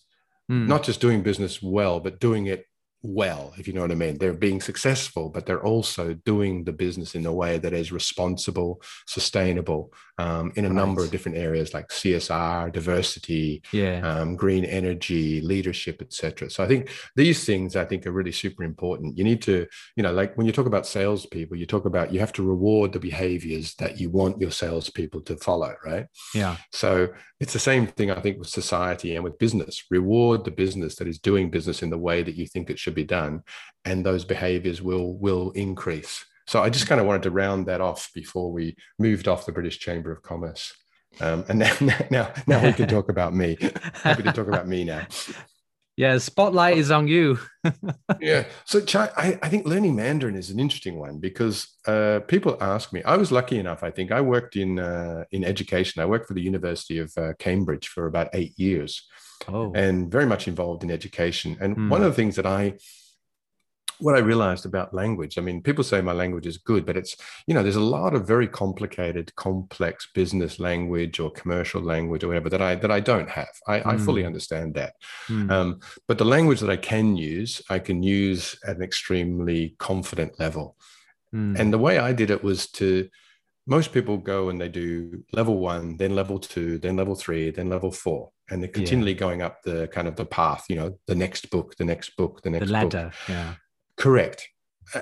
mm. not just doing business well, but doing it well, if you know what I mean. They're being successful, but they're also doing the business in a way that is responsible, sustainable, um, in a right. number of different areas like CSR, diversity, yeah. um, green energy, leadership, etc. So I think these things I think are really super important. You need to, you know, like when you talk about salespeople, you talk about you have to reward the behaviors that you want your salespeople to follow, right? Yeah. So it's the same thing I think with society and with business. Reward the business that is doing business in the way that you think it should be done, and those behaviors will will increase. So I just kind of wanted to round that off before we moved off the British Chamber of Commerce. Um, and now, now, now we can talk about me. Happy to talk about me now. Yeah, spotlight is on you. yeah. So I, I think learning Mandarin is an interesting one because uh, people ask me. I was lucky enough. I think I worked in uh, in education. I worked for the University of uh, Cambridge for about eight years, oh. and very much involved in education. And mm. one of the things that I what I realized about language, I mean, people say my language is good, but it's, you know, there's a lot of very complicated, complex business language or commercial language or whatever that I that I don't have. I, mm. I fully hmm. understand that. Mm. Um, but the language that I can use, I can use at an extremely confident level. Mm. And the way I did it was to most people go and they do level one, then level two, then level three, then level four, and they're continually yeah. going up the kind of the path. You know, the next book, the next book, the next the ladder. Book. Yeah. Correct.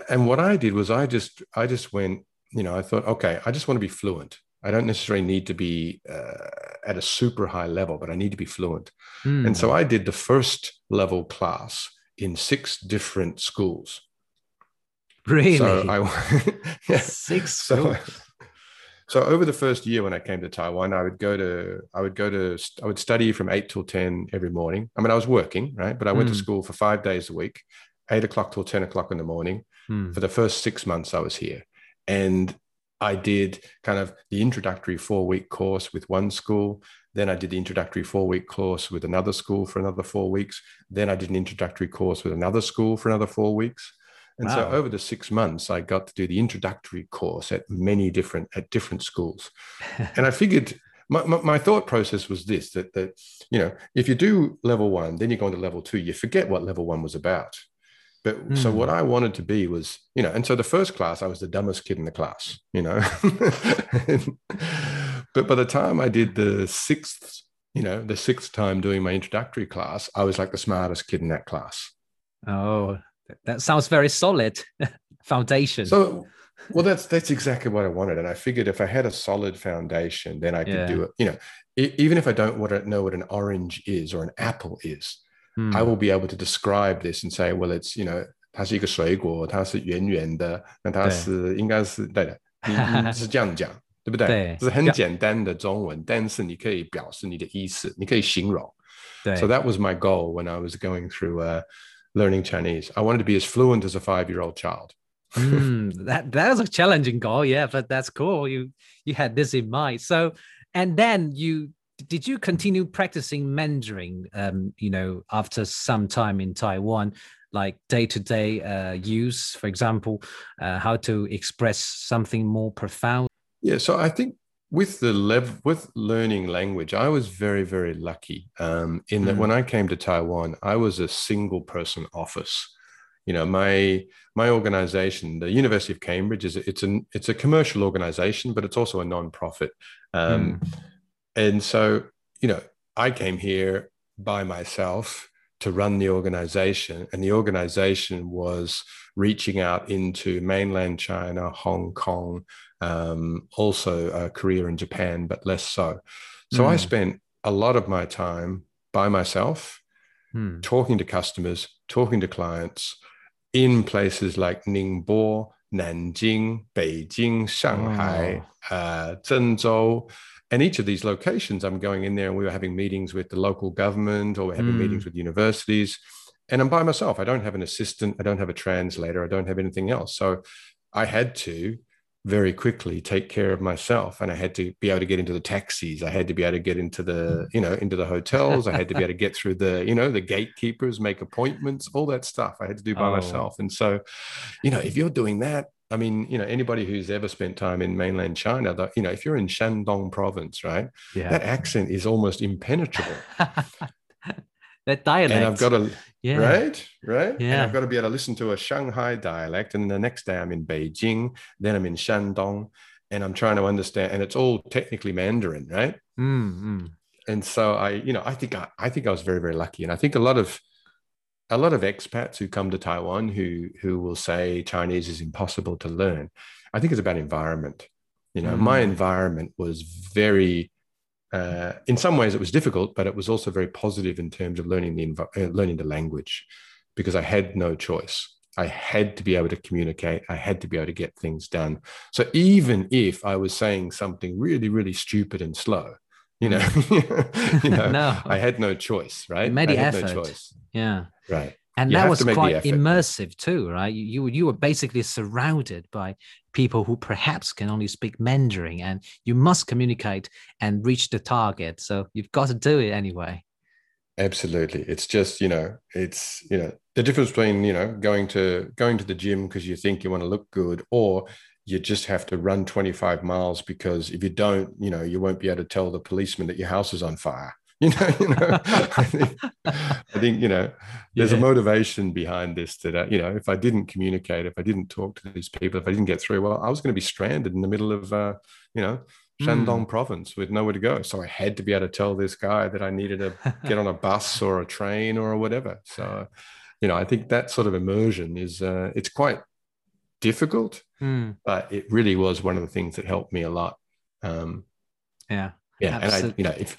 And what I did was I just I just went, you know, I thought, okay, I just want to be fluent. I don't necessarily need to be uh, at a super high level, but I need to be fluent. Mm. And so I did the first level class in six different schools. Really? So I yeah. six schools. So, so over the first year when I came to Taiwan, I would go to I would go to I would study from eight till ten every morning. I mean, I was working, right? But I went mm. to hmm. school for five days a week, eight o'clock till 10 o'clock in the morning hmm. for the first six months I was here. And I did kind of the introductory four week course with one school. Then I did the introductory four week course with another school for another four weeks. Then I did an introductory course with another school for another four weeks. And wow. so over the six months, I got to do the introductory course at many different at different schools. and I figured my, my, my, thought process was this that that you know if you do level one, then you go into level two, you forget what level one was about. But mm. so what hmm. I wanted to be was, you know, and so the first class, I was the dumbest kid in the class, you know. but by the time I did the sixth, you know, the sixth time doing my introductory class, I was like the smartest kid in that class. Oh, that sounds very solid foundation. So well that's that's exactly what i wanted and i figured if i had a solid foundation then i could yeah. do it you know even if i don't want to know what an orange is or an apple is I will be able to describe this and say, well, it's you know，它是一个水果，它是圆圆的，那它是应该是对的，你你是这样讲，对不对？对，这是很简单的中文，但是你可以表示你的意思，你可以形容。对，So that was my goal when I was going through uh, learning Chinese. I wanted to be as fluent as a five-year-old child. mm, that that was a challenging goal, yeah, but that's cool. You you had this in mind. So, and then you did you continue practicing Mandarin? Um, you know, after some time in Taiwan, like day-to-day uh, use, for example, uh, how to express something more profound? Yeah, so I think with the level with learning language, I was very very lucky. Um, in that, mm. when I came to Taiwan, I was a single person office you know my my organization the university of cambridge is it's an it's a commercial organization but it's also a non-profit um, mm. And so you know i came here by myself to run the organization and the organization was reaching out into mainland china hong kong um, also uh, korea and japan but less so so mm. i spent a lot of my time by myself mm. talking to customers talking to clients in places like Ningbo, Nanjing, Beijing, Shanghai, oh. uh, Zhengzhou. And each of these locations, I'm going in there and we were having meetings with the local government or we're having mm. meetings with universities. And I'm by myself. I don't have an assistant. I don't have a translator. I don't have anything else. So I had to very quickly take care of myself and i had to be able to get into the taxis i had to be able to get into the you know into the hotels i had to be able to get through the you know the gatekeepers make appointments all that stuff i had to do by oh. myself and so you know if you're doing that I mean, you know, anybody who's ever spent time in mainland China, that you know, if you're in Shandong province, right, yeah. that accent is almost impenetrable. that dialect. And I've got to, yeah. right, right. Yeah. And I've got to be able to listen to a Shanghai dialect. And the next day I'm in Beijing, then I'm in Shandong, and I'm trying to understand. And it's all technically Mandarin, right? Mm-hmm. And so I, you know, I think I, I think I was very, very lucky. And I think a lot of a lot of expats who come to Taiwan who who will say Chinese is impossible to learn. I think it's about environment. You know, mm. my environment was very uh, in some ways it was difficult, but it was also very positive in terms of learning the uh, learning the language, because I had no choice. I had to be able to communicate. I had to be able to get things done. So even if I was saying something really, really stupid and slow, you know, you know, no. I had no choice, right? You made the effort. No choice. Yeah. Right and you that was quite immersive too right? You, you you were basically surrounded by people who perhaps can only speak mandarin and you must communicate and reach the target. So you've got to do it anyway. Absolutely. It's just you know it's you know the difference between you know going to going to the gym because you think you want to look good or you just have to run 25 miles because if you don't you know you won't be able to tell the policeman that your house is on fire you know, you know I, think, I think you know there's yeah. a motivation behind this that uh, you know if I didn't communicate, if I didn't talk to these people, if I didn't get through, well, I was going to be stranded in the middle of uh, you know Shandong mm. province with nowhere to go. So I had to be able to tell this guy that I needed to get on a bus or a train or whatever. So you know, I think that sort of immersion is uh, it's quite difficult, mm. but it really was one of the things that helped me a lot. Um, yeah, yeah, Absolutely. and I, you know, if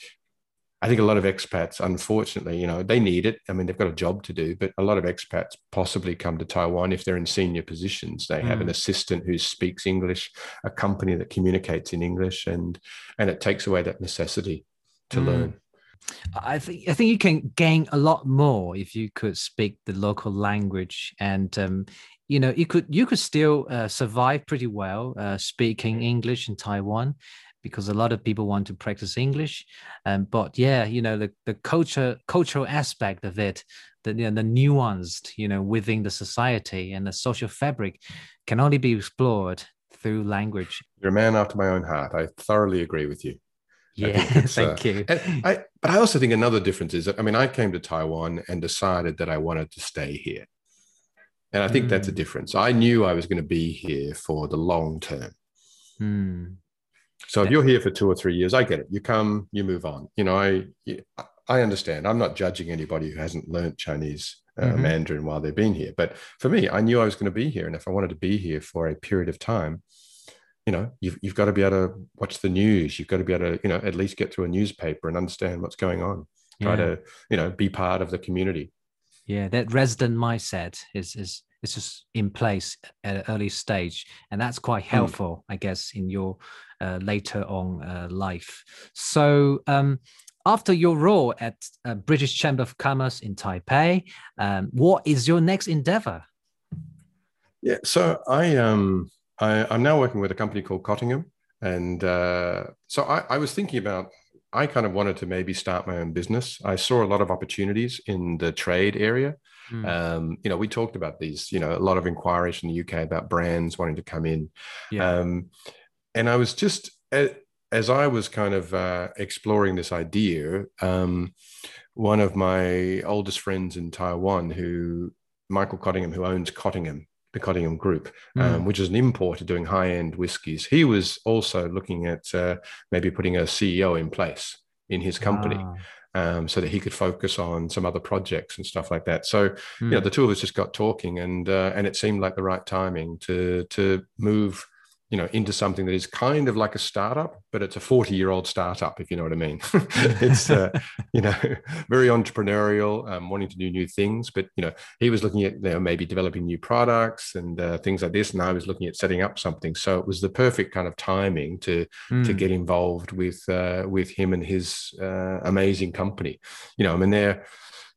I think a lot of expats, unfortunately, you know, they need it. I mean, they've got a job to do, but a lot of expats possibly come to Taiwan if they're in senior positions. They mm. have an mm. assistant who speaks English, a company that communicates in English, and and it takes away that necessity to mm. learn. I think I think you can gain a lot more if you could speak the local language, and um, you know you could you could still uh, survive pretty well uh, speaking English in Taiwan because a lot of people want to practice English. Um, but yeah, you know, the, the culture cultural aspect of it, the, you know, the nuanced, you know, within the society and the social fabric can only be explored through language. You're a man after my own heart. I thoroughly agree with you. Yeah, thank uh, you. I, but I also think another difference is that, I mean, I came to Taiwan and decided that I wanted to stay here. And I think mm. that's a hmm. difference. I knew I was going to be here for the long term. Mm. So if you're here for two or three years, I get it. You come, you move on. You know, I I understand. I'm not judging anybody who hasn't learned Chinese uh, mm-hmm. Mandarin while they've been here. But for me, I knew I was going to be here, and if I wanted to be here for a period of time, you know, you've you've got to be able to watch the news. You've got to be able to, you know, at least get through a newspaper and understand what's going on. Try yeah. to, you know, be part of the community. Yeah, that resident mindset is is is just in place at an early stage, and that's quite hmm. helpful, mm. I guess, in your uh, later on uh, life. So, um, after your role at uh, British Chamber of Commerce in Taipei, um, what is your next endeavor? Yeah, so I um I, am now working with a company called Cottingham, and uh, so I, I was thinking about I kind of wanted to maybe start my own business. I saw a lot of opportunities in the trade area. Mm. Um, you know, we talked about these, you know, a lot of inquiries from the UK about brands wanting to come in. Yeah. Um, and I was just, as I was kind of uh, exploring this idea, um, one of my oldest friends in Taiwan, who Michael Cottingham, who owns Cottingham, the Cottingham Group, mm. um, which is an importer doing high end whiskies. He was also looking at uh, maybe putting a CEO in place in his company. Ah. Um, so that he could focus on some other projects and stuff like that. So, mm. you know, hmm. the two of us just got talking, and uh, and it seemed like the right timing to to move you know into something that is kind of like a startup but it's a 40 year old startup if you know what i mean it's uh, you know very entrepreneurial um, wanting to do new things but you know he was looking at you know maybe developing new products and uh, things like this and i was looking at setting up something so it was the perfect kind of timing to mm. to hmm. get involved with uh, with him and his uh, amazing company you know i mean they're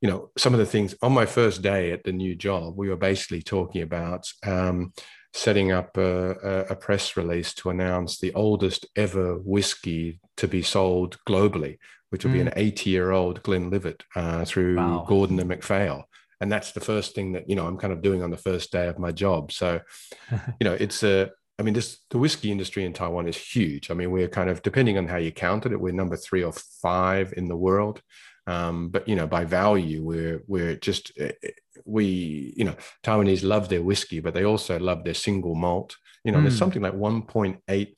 you know some of the things on my first day at the new job we were basically talking about um, setting up a, a, press release to announce the oldest ever whiskey to be sold globally, which will mm. be an hmm. 80 year old Glenlivet uh, through wow. Gordon and MacPhail. And that's the first thing that, you know, I'm kind of doing on the first day of my job. So, you know, it's a, I mean, this the whiskey industry in Taiwan is huge. I mean, we're kind of depending on how you counted it, we're number three or five in the world. Um, but you know, by value, we're we're just eh, eh, we you know Taiwanese love their whiskey, but they also love their single malt. You know, mm. there's hmm. something like 1.8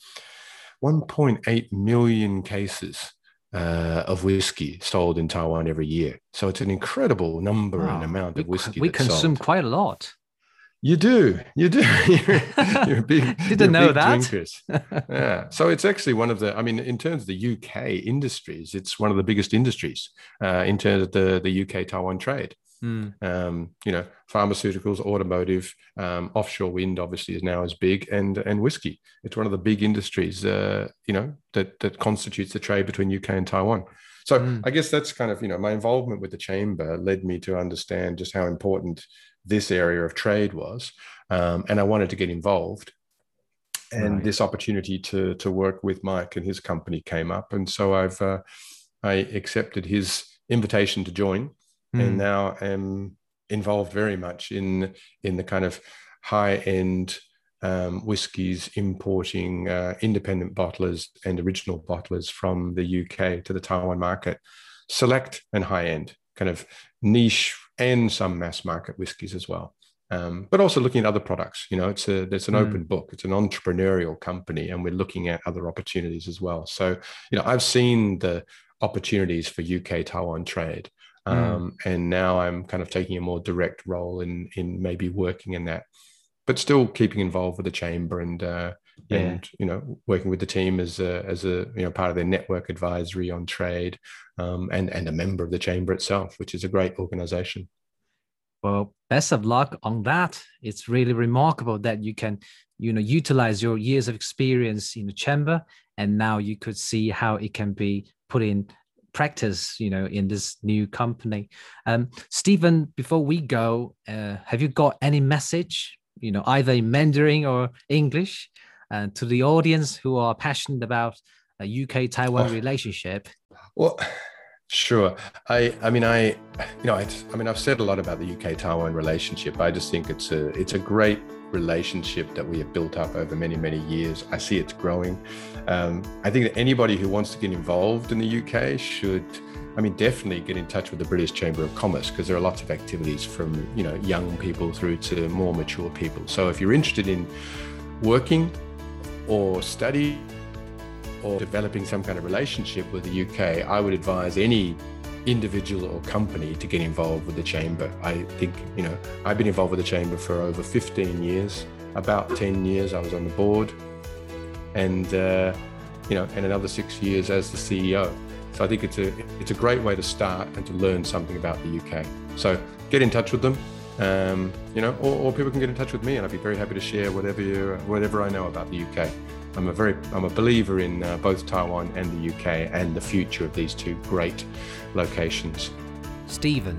1.8 million cases uh, of whiskey sold in Taiwan every year. So it's an incredible number wow. and amount of whiskey. We, we consume sold. quite a lot. You do, you do. you're, you're big. Didn't you're know big that. Drinkers. yeah. So it's actually one of the. I mean, in terms of the UK industries, it's one of the biggest industries uh, in terms of the the UK Taiwan trade. Mm. Um, you know, pharmaceuticals, automotive, um, offshore wind, obviously is now as big, and and whiskey. It's one of the big industries. Uh, you know that that constitutes the trade between UK and Taiwan. So mm. I guess that's kind of you know my involvement with the chamber led me to understand just how important this area of trade was, um, and I wanted to get involved. And right. this opportunity to to work with Mike and his company came up, and so I've uh, I accepted his invitation to join, mm. and hmm. now am involved very much in in the kind of high end um, whiskies importing uh, independent bottlers and original bottlers from the UK to the Taiwan market, select and high end, kind of niche and some mass market whiskies as well. Um, but also looking at other products. You know, it's a it's an mm. open book. It's an entrepreneurial company, and we're looking at other opportunities as well. So, you know, I've seen the opportunities for UK Taiwan trade, hmm. um, mm. and now I'm kind of taking a more direct role in in maybe working in that, but still keeping involved with the chamber and uh, yeah. and you know working with the team as a as a you know part of their network advisory on trade um, and and a member of the chamber itself which is a great organization. Well best of luck on that. It's really remarkable that you can you know utilize your years of experience in the chamber and now you could see how it can be put in practice you know in this new company. Um stephen before we go uh, have you got any message you know either in mandarin or english uh, to the audience who are passionate about a UK Taiwan oh. relationship? Well, sure. I I mean I you know I, I mean I've said a lot about the UK Taiwan relationship. I just think it's a it's a great relationship that we have built up over many many years. I see it's growing. Um, I think that anybody who wants to get involved in the UK should. I mean, definitely get in touch with the British Chamber of Commerce because there are lots of activities from you know young people through to more mature people. So if you're interested in working or study or developing some kind of relationship with the UK, I would advise any individual or company to get involved with the chamber. I think, you know, I've been involved with the chamber for over 15 years. About 10 years I was on the board and, uh, you know, and another six years as the CEO. So I think it's a, it's a great way to start and to learn something about the UK. So get in touch with them um, you know, or, or, people can get in touch with me, and I'd be very happy to share whatever you, whatever I know about the UK. I'm a very, I'm a believer in uh, both Taiwan and the UK and the future of these two great locations. Stephen,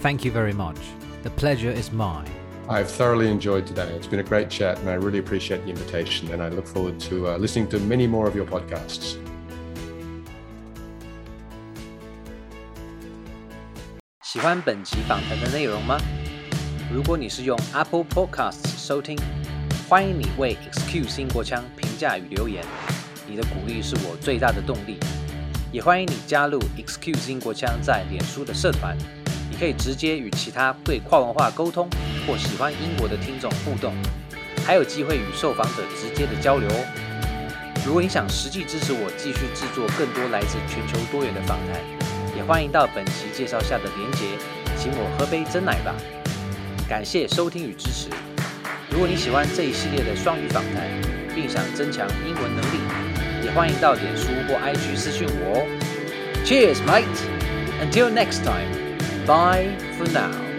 thank you very much. The pleasure is mine. I've thoroughly enjoyed today. It's been a great chat, and I really appreciate the invitation. And I look forward to uh, listening to many more of your podcasts. 如果你是用 Apple Podcasts 收听，欢迎你为 Excuse 英国腔评价与留言，你的鼓励是我最大的动力。也欢迎你加入 Excuse 英国腔在脸书的社团，你可以直接与其他对跨文化沟通或喜欢英国的听众互动，还有机会与受访者直接的交流哦。如果你想实际支持我继续制作更多来自全球多元的访谈，也欢迎到本期介绍下的连结，请我喝杯真奶吧。感谢收听与支持。如果你喜欢这一系列的双语访谈，并想增强英文能力，也欢迎到脸书或 IG 私信我哦。Cheers, mate! Until next time, bye for now.